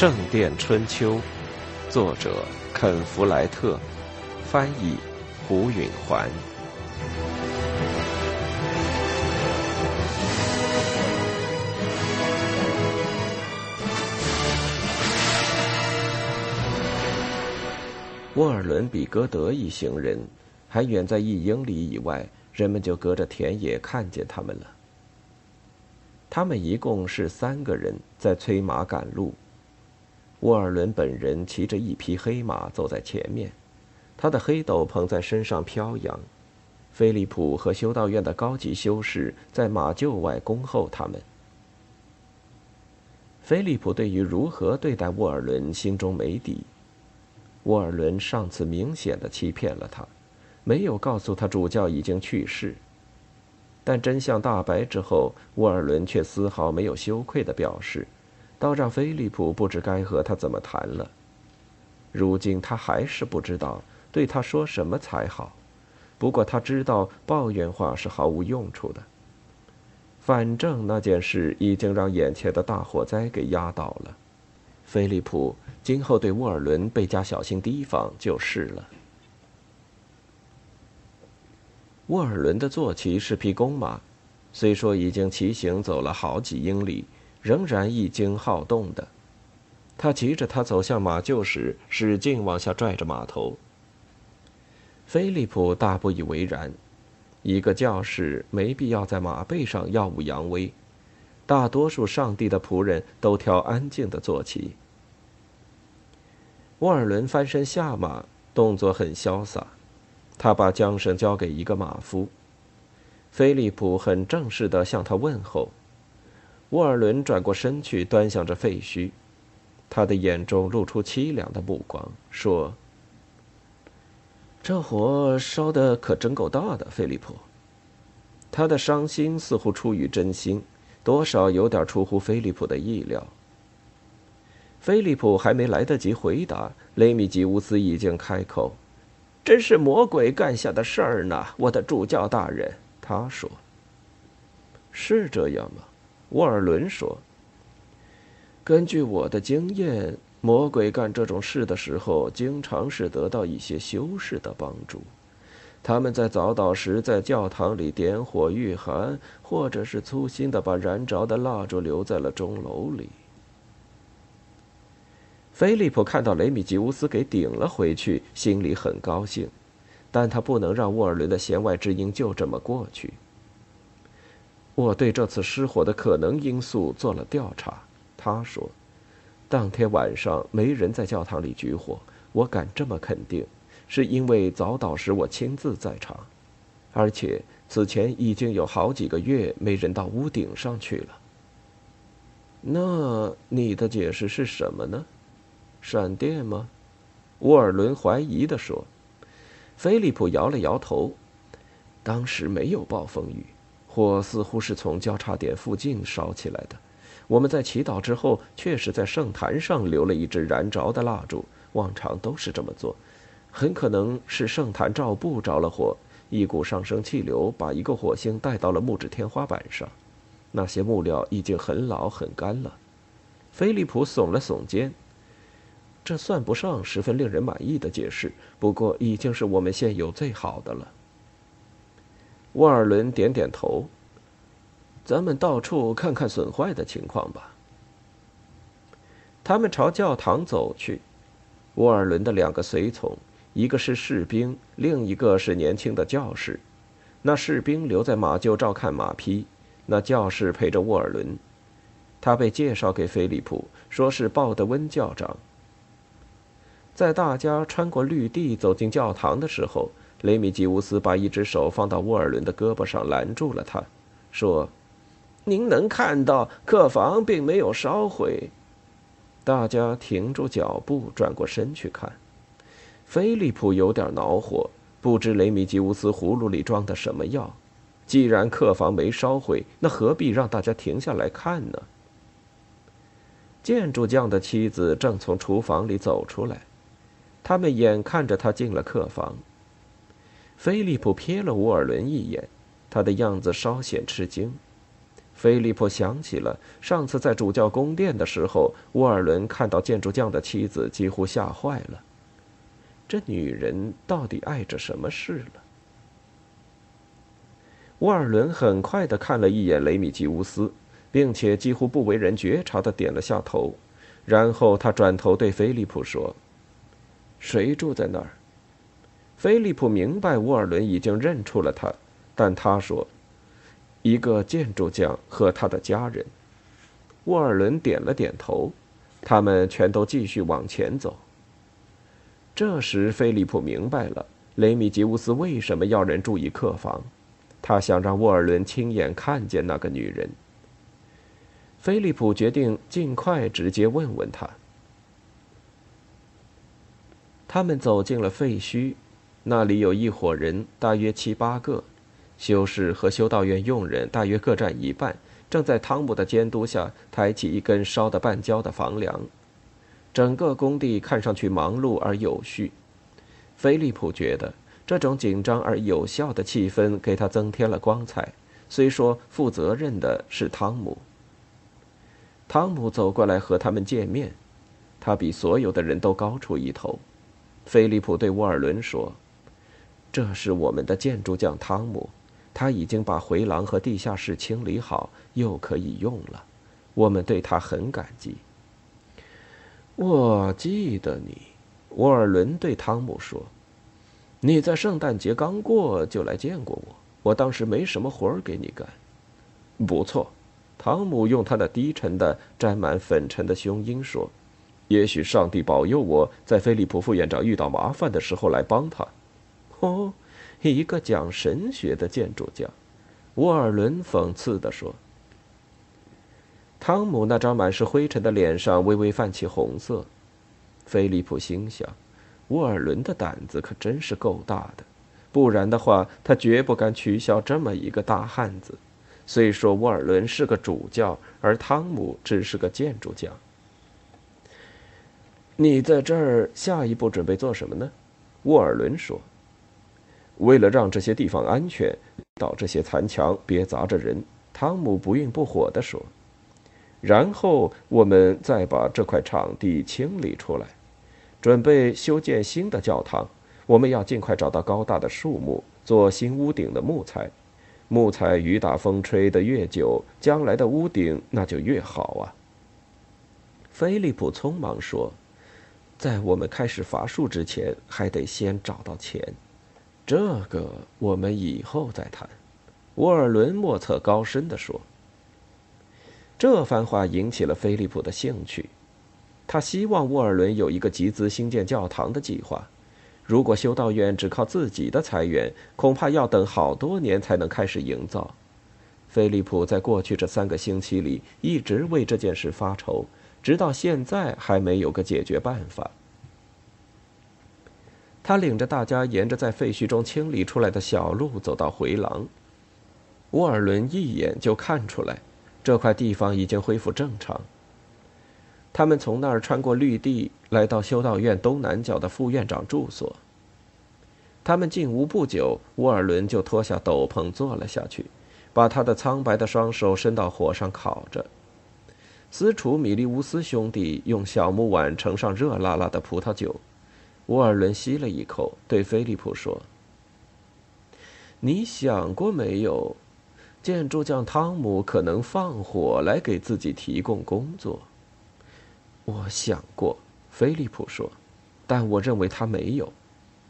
圣殿春秋》，作者肯·弗莱特，翻译胡允环。沃尔伦比戈德一行人还远在一英里以外，人们就隔着田野看见他们了。他们一共是三个人，在催马赶路。沃尔伦本人骑着一匹黑马走在前面，他的黑斗篷在身上飘扬。菲利普和修道院的高级修士在马厩外恭候他们。菲利普对于如何对待沃尔伦心中没底。沃尔伦上次明显的欺骗了他，没有告诉他主教已经去世。但真相大白之后，沃尔伦却丝毫没有羞愧的表示，倒让菲利普不知该和他怎么谈了。如今他还是不知道对他说什么才好，不过他知道抱怨话是毫无用处的。反正那件事已经让眼前的大火灾给压倒了，菲利普今后对沃尔伦倍加小心提防就是了。沃尔伦的坐骑是匹公马，虽说已经骑行走了好几英里，仍然一惊好动的。他骑着他走向马厩时，使劲往下拽着马头。菲利普大不以为然，一个教士没必要在马背上耀武扬威，大多数上帝的仆人都挑安静的坐骑。沃尔伦翻身下马，动作很潇洒。他把缰绳交给一个马夫，菲利普很正式的向他问候。沃尔伦转过身去，端详着废墟，他的眼中露出凄凉的目光，说：“这火烧的可真够大的，菲利普。”他的伤心似乎出于真心，多少有点出乎菲利普的意料。菲利普还没来得及回答，雷米吉乌斯已经开口。真是魔鬼干下的事儿呢，我的主教大人。他说：“是这样吗？”沃尔伦说：“根据我的经验，魔鬼干这种事的时候，经常是得到一些修士的帮助。他们在早祷时在教堂里点火御寒，或者是粗心的把燃着的蜡烛留在了钟楼里。”菲利普看到雷米吉乌斯给顶了回去，心里很高兴，但他不能让沃尔伦的弦外之音就这么过去。我对这次失火的可能因素做了调查，他说，当天晚上没人在教堂里举火，我敢这么肯定，是因为早祷时我亲自在场，而且此前已经有好几个月没人到屋顶上去了。那你的解释是什么呢？闪电吗？沃尔伦怀疑地说。菲利普摇了摇头。当时没有暴风雨，火似乎是从交叉点附近烧起来的。我们在祈祷之后，确实在圣坛上留了一支燃着的蜡烛，往常都是这么做。很可能是圣坛罩布着了火，一股上升气流把一个火星带到了木质天花板上。那些木料已经很老很干了。菲利普耸了耸肩。这算不上十分令人满意的解释，不过已经是我们现有最好的了。沃尔伦点点头。咱们到处看看损坏的情况吧。他们朝教堂走去。沃尔伦的两个随从，一个是士兵，另一个是年轻的教士。那士兵留在马厩照看马匹，那教士陪着沃尔伦。他被介绍给菲利普，说是鲍德温教长。在大家穿过绿地走进教堂的时候，雷米吉乌斯把一只手放到沃尔伦的胳膊上拦住了他，说：“您能看到客房并没有烧毁。”大家停住脚步，转过身去看。菲利普有点恼火，不知雷米吉乌斯葫芦里装的什么药。既然客房没烧毁，那何必让大家停下来看呢？建筑匠的妻子正从厨房里走出来。他们眼看着他进了客房。菲利普瞥了沃尔伦一眼，他的样子稍显吃惊。菲利普想起了上次在主教宫殿的时候，沃尔伦看到建筑匠的妻子，几乎吓坏了。这女人到底碍着什么事了？沃尔伦很快的看了一眼雷米吉乌斯，并且几乎不为人觉察的点了下头，然后他转头对菲利普说：“谁住在那儿？”菲利普明白沃尔伦已经认出了他，但他说。一个建筑匠和他的家人。沃尔伦点了点头，他们全都继续往前走。这时，菲利普明白了雷米吉乌斯为什么要人注意客房，他想让沃尔伦亲眼看见那个女人。菲利普决定尽快直接问问他。他们走进了废墟，那里有一伙人，大约七八个。修士和修道院佣人大约各占一半，正在汤姆的监督下抬起一根烧得半焦的房梁。整个工地看上去忙碌而有序。菲利普觉得这种紧张而有效的气氛给他增添了光彩。虽说负责任的是汤姆。汤姆走过来和他们见面，他比所有的人都高出一头。菲利普对沃尔伦说：“这是我们的建筑匠汤姆。”他已经把回廊和地下室清理好，又可以用了。我们对他很感激。我记得你，沃尔伦对汤姆说：“你在圣诞节刚过就来见过我，我当时没什么活儿给你干。”不错，汤姆用他那低沉的、沾满粉尘的胸音说：“也许上帝保佑我在菲利普副院长遇到麻烦的时候来帮他。”哦。一个讲神学的建筑家，沃尔伦讽刺地说。汤姆那张满是灰尘的脸上微微泛起红色。菲利普心想，沃尔伦的胆子可真是够大的，不然的话，他绝不敢取笑这么一个大汉子。虽说沃尔伦是个主教，而汤姆只是个建筑家。你在这儿下一步准备做什么呢？沃尔伦说。为了让这些地方安全，到这些残墙别砸着人，汤姆不愠不火地说。然后我们再把这块场地清理出来，准备修建新的教堂。我们要尽快找到高大的树木做新屋顶的木材。木材雨打风吹得越久，将来的屋顶那就越好啊。菲利普匆忙说：“在我们开始伐树之前，还得先找到钱。”这个我们以后再谈，沃尔伦莫测高深地说。这番话引起了菲利普的兴趣，他希望沃尔伦有一个集资兴建教堂的计划。如果修道院只靠自己的财源，恐怕要等好多年才能开始营造。菲利普在过去这三个星期里一直为这件事发愁，直到现在还没有个解决办法。他领着大家沿着在废墟中清理出来的小路走到回廊。沃尔伦一眼就看出来，这块地方已经恢复正常。他们从那儿穿过绿地，来到修道院东南角的副院长住所。他们进屋不久，沃尔伦就脱下斗篷坐了下去，把他的苍白的双手伸到火上烤着。私厨米利乌斯兄弟用小木碗盛上热辣辣的葡萄酒。沃尔伦吸了一口，对菲利普说：“你想过没有，建筑匠汤姆可能放火来给自己提供工作？”我想过，菲利普说，但我认为他没有。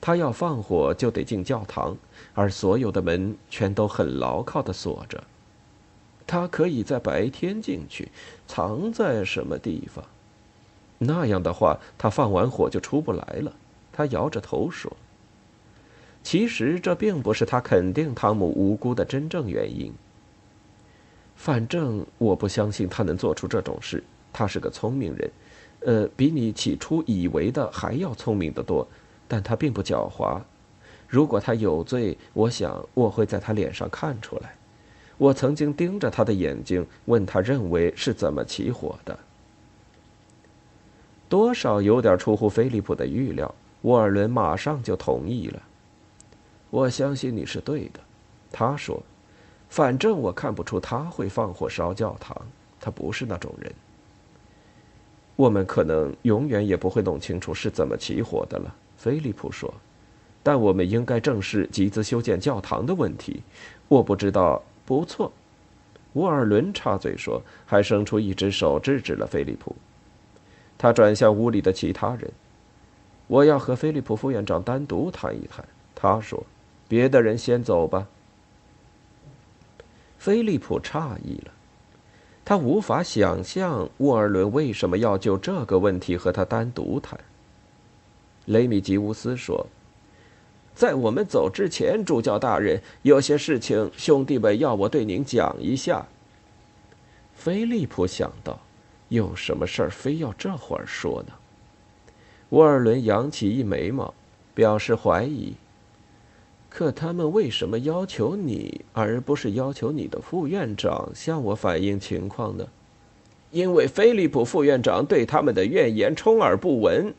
他要放火就得进教堂，而所有的门全都很牢靠的锁着。他可以在白天进去，藏在什么地方？那样的话，他放完火就出不来了。他摇着头说：“其实这并不是他肯定汤姆无辜的真正原因。反正我不相信他能做出这种事。他是个聪明人，呃，比你起初以为的还要聪明得多。但他并不狡猾。如果他有罪，我想我会在他脸上看出来。我曾经盯着他的眼睛，问他认为是怎么起火的。多少有点出乎菲利普的预料。”沃尔伦马上就同意了。我相信你是对的，他说。反正我看不出他会放火烧教堂，他不是那种人。我们可能永远也不会弄清楚是怎么起火的了，菲利普说。但我们应该正视集资修建教堂的问题。我不知道，不错。沃尔伦插嘴说，还伸出一只手制止了菲利普。他转向屋里的其他人：“我要和菲利普副院长单独谈一谈。”他说：“别的人先走吧。”菲利普诧异了，他无法想象沃尔伦为什么要就这个问题和他单独谈。雷米吉乌斯说：“在我们走之前，主教大人，有些事情兄弟们要我对您讲一下。”菲利普想到，有什么事儿非要这会儿说呢？沃尔伦扬起一眉毛，表示怀疑。可他们为什么要求你，而不是要求你的副院长向我反映情况呢？因为菲利普副院长对他们的怨言充耳不闻。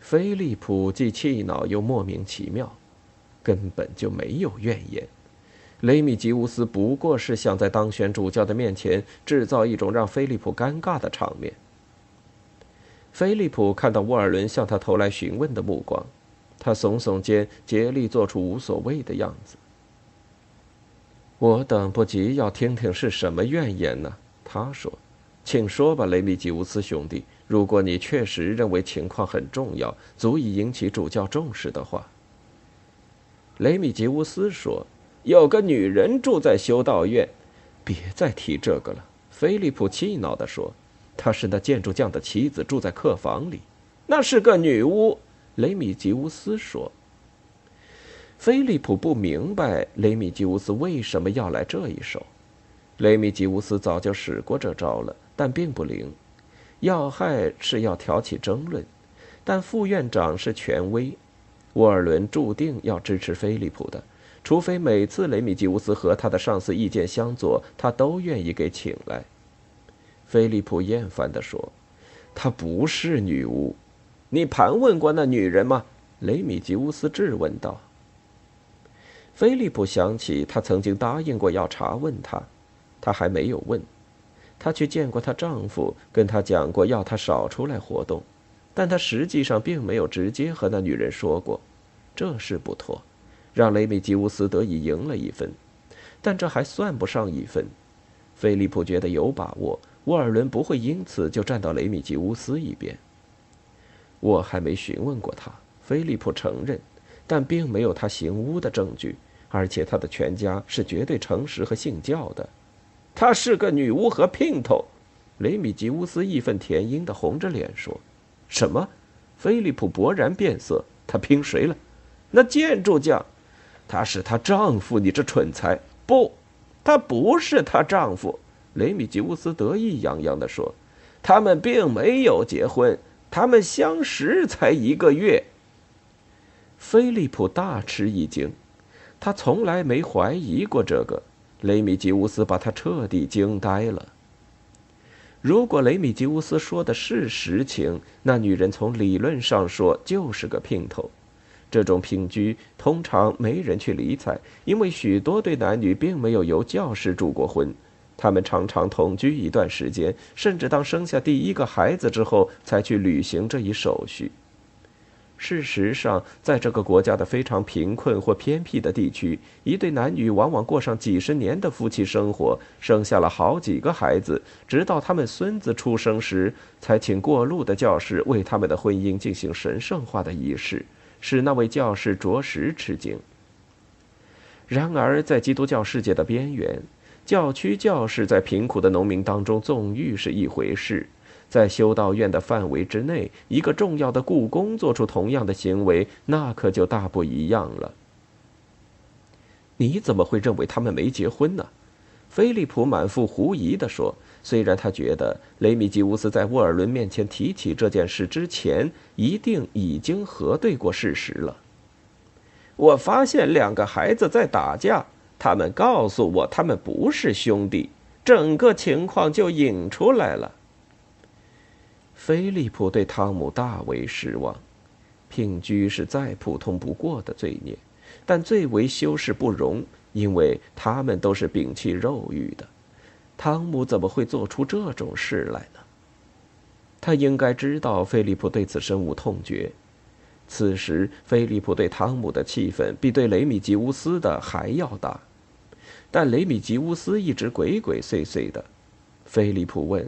菲利普既气恼又莫名其妙，根本就没有怨言。雷米吉乌斯不过是想在当选主教的面前制造一种让菲利普尴尬的场面。菲利普看到沃尔伦向他投来询问的目光。他耸耸肩，竭力做出无所谓的样子。我等不及要听听是什么怨言呢？他说：“请说吧，雷米吉乌斯兄弟。如果你确实认为情况很重要，足以引起主教重视的话。”雷米吉乌斯说：“有个女人住在修道院。”别再提这个了。”菲利普气恼地说：“她是那建筑匠的妻子，住在客房里。那是个女巫。”雷米吉乌斯说：“菲利普不明白雷米吉乌斯为什么要来这一手。雷米吉乌斯早就使过这招了，但并不灵。要害是要挑起争论，但副院长是权威，沃尔伦注定要支持菲利普的，除非每次雷米吉乌斯和他的上司意见相左，他都愿意给请来。”菲利普厌烦地说：“她不是女巫。”你盘问过那女人吗？雷米吉乌斯质问道。菲利普想起他曾经答应过要查问她，他还没有问。他去见过她丈夫，跟他讲过要她少出来活动，但他实际上并没有直接和那女人说过。这事不妥，让雷米吉乌斯得以赢了一分，但这还算不上一分。菲利普觉得有把握，沃尔伦不会因此就站到雷米吉乌斯一边。我还没询问过他，菲利普承认，但并没有他行巫的证据，而且他的全家是绝对诚实和信教的。她是个女巫和姘头，雷米吉乌斯义愤填膺地红着脸说：“什么？”菲利普勃然变色。她拼谁了？那建筑匠，他是她丈夫。你这蠢材！不，他不是她丈夫。雷米吉乌斯得意洋洋地说：“他们并没有结婚。”他们相识才一个月。菲利普大吃一惊，他从来没怀疑过这个。雷米吉乌斯把他彻底惊呆了。如果雷米吉乌斯说的是实情，那女人从理论上说就是个姘头。这种姘居通常没人去理睬，因为许多对男女并没有由教师主过婚。他们常常同居一段时间，甚至当生下第一个孩子之后才去履行这一手续。事实上，在这个国家的非常贫困或偏僻的地区，一对男女往往过上几十年的夫妻生活，生下了好几个孩子，直到他们孙子出生时，才请过路的教士为他们的婚姻进行神圣化的仪式，使那位教士着实吃惊。然而，在基督教世界的边缘，教区教士在贫苦的农民当中纵欲是一回事，在修道院的范围之内，一个重要的故宫做出同样的行为，那可就大不一样了。你怎么会认为他们没结婚呢？菲利普满腹狐疑地说。虽然他觉得雷米吉乌斯在沃尔伦面前提起这件事之前，一定已经核对过事实了。我发现两个孩子在打架。他们告诉我，他们不是兄弟，整个情况就引出来了。菲利普对汤姆大为失望，姘居是再普通不过的罪孽，但最为修饰不容，因为他们都是摒弃肉欲的。汤姆怎么会做出这种事来呢？他应该知道菲利普对此深恶痛绝。此时，菲利普对汤姆的气愤比对雷米吉乌斯的还要大。但雷米吉乌斯一直鬼鬼祟祟的。菲利普问：“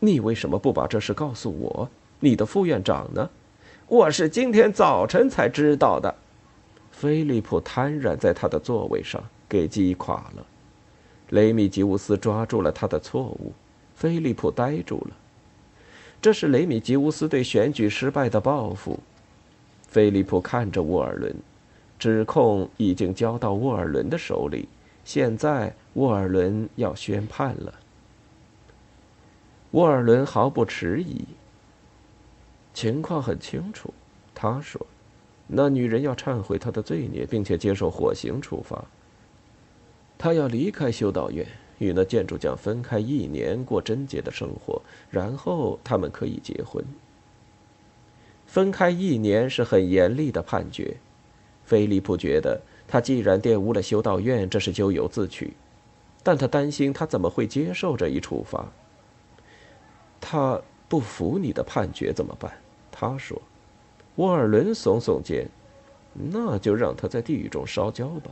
你为什么不把这事告诉我？你的副院长呢？”“我是今天早晨才知道的。”菲利普瘫软在他的座位上，给击垮了。雷米吉乌斯抓住了他的错误。菲利普呆住了。这是雷米吉乌斯对选举失败的报复。菲利普看着沃尔伦，指控已经交到沃尔伦的手里。现在沃尔伦要宣判了。沃尔伦毫不迟疑。情况很清楚，他说：“那女人要忏悔她的罪孽，并且接受火刑处罚。她要离开修道院，与那建筑匠分开一年，过贞洁的生活，然后他们可以结婚。分开一年是很严厉的判决。”菲利普觉得。他既然玷污了修道院，这是咎由自取，但他担心他怎么会接受这一处罚。他不服你的判决怎么办？他说。沃尔伦耸耸肩，那就让他在地狱中烧焦吧。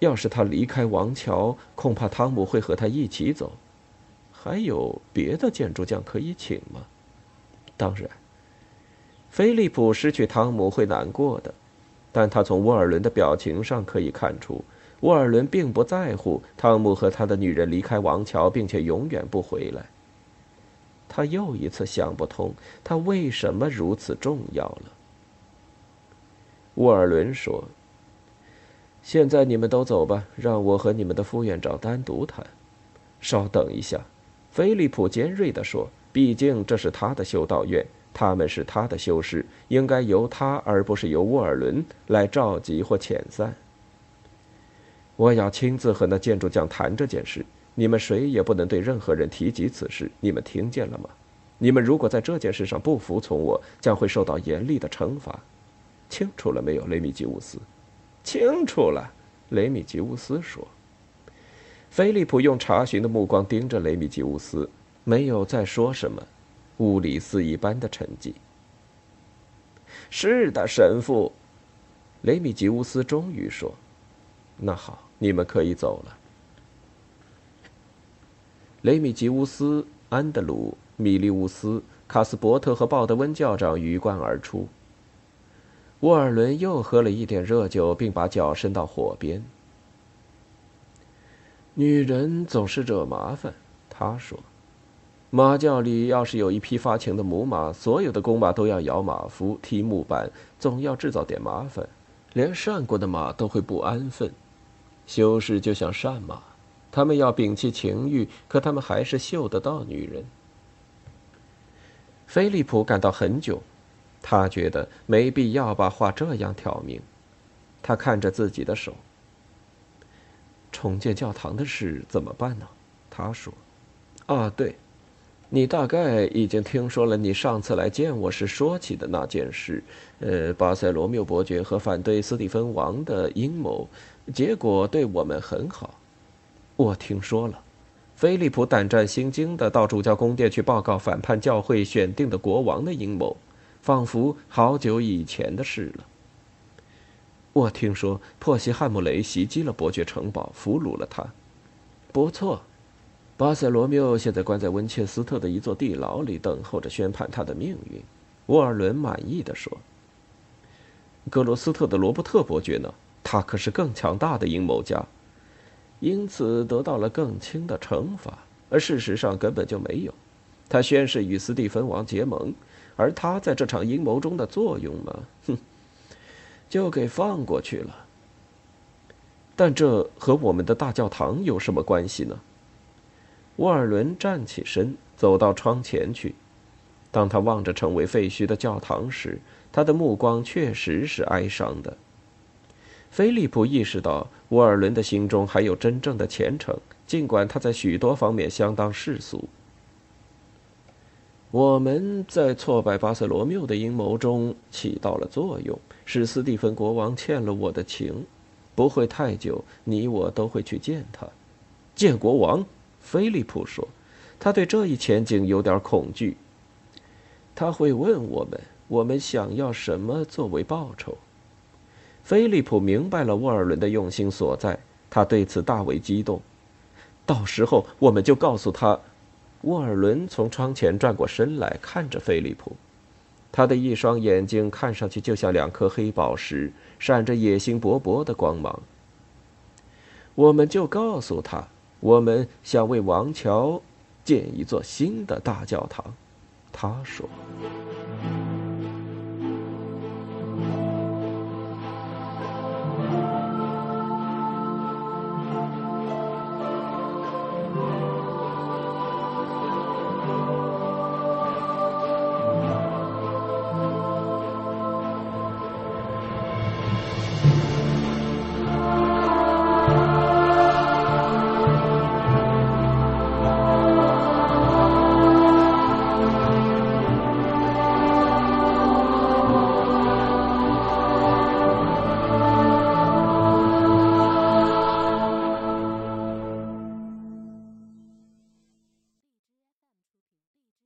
要是他离开王桥，恐怕汤姆会和他一起走。还有别的建筑匠可以请吗？当然，菲利普失去汤姆会难过的。但他从沃尔伦的表情上可以看出，沃尔伦并不在乎汤姆和他的女人离开王桥，并且永远不回来。他又一次想不通，他为什么如此重要了。沃尔伦说：“现在你们都走吧，让我和你们的副院长单独谈。”稍等一下，菲利普尖锐地说：“毕竟这是他的修道院。”他们是他的修士，应该由他而不是由沃尔伦来召集或遣散。我要亲自和那建筑匠谈这件事，你们谁也不能对任何人提及此事。你们听见了吗？你们如果在这件事上不服从我，将会受到严厉的惩罚。清楚了没有，雷米吉乌斯？清楚了，雷米吉乌斯说。菲利普用查询的目光盯着雷米吉乌斯，没有再说什么。屋里似一般的沉寂。是的，神父，雷米吉乌斯终于说：“那好，你们可以走了。”雷米吉乌斯、安德鲁、米利乌斯、卡斯伯特和鲍德温教长鱼贯而出。沃尔伦又喝了一点热酒，并把脚伸到火边。女人总是惹麻烦，他说。马厩里要是有一匹发情的母马，所有的公马都要摇马夫、踢木板，总要制造点麻烦。连善过的马都会不安分。修士就像善马，他们要摒弃情欲，可他们还是嗅得到女人。菲利普感到很久，他觉得没必要把话这样挑明。他看着自己的手。重建教堂的事怎么办呢？他说：“啊，对。”你大概已经听说了，你上次来见我时说起的那件事，呃，巴塞罗缪伯爵和反对斯蒂芬王的阴谋，结果对我们很好。我听说了，菲利普胆战心惊地到主教宫殿去报告反叛教会选定的国王的阴谋，仿佛好久以前的事了。我听说珀西汉姆雷袭击了伯爵城堡，俘虏了他。不错。巴塞罗缪现在关在温切斯特的一座地牢里，等候着宣判他的命运。沃尔伦满意的说：“格罗斯特的罗伯特伯爵呢？他可是更强大的阴谋家，因此得到了更轻的惩罚。而事实上根本就没有。他宣誓与斯蒂芬王结盟，而他在这场阴谋中的作用嘛，哼，就给放过去了。但这和我们的大教堂有什么关系呢？”沃尔伦站起身，走到窗前去。当他望着成为废墟的教堂时，他的目光确实是哀伤的。菲利普意识到，沃尔伦的心中还有真正的虔诚，尽管他在许多方面相当世俗。我们在挫败巴塞罗缪的阴谋中起到了作用，使斯蒂芬国王欠了我的情。不会太久，你我都会去见他，见国王。菲利普说，他对这一前景有点恐惧。他会问我们，我们想要什么作为报酬。菲利普明白了沃尔伦的用心所在，他对此大为激动。到时候我们就告诉他。沃尔伦从窗前转过身来看着菲利普，他的一双眼睛看上去就像两颗黑宝石，闪着野心勃勃的光芒。我们就告诉他，我们想为王桥建一座新的大教堂，他说。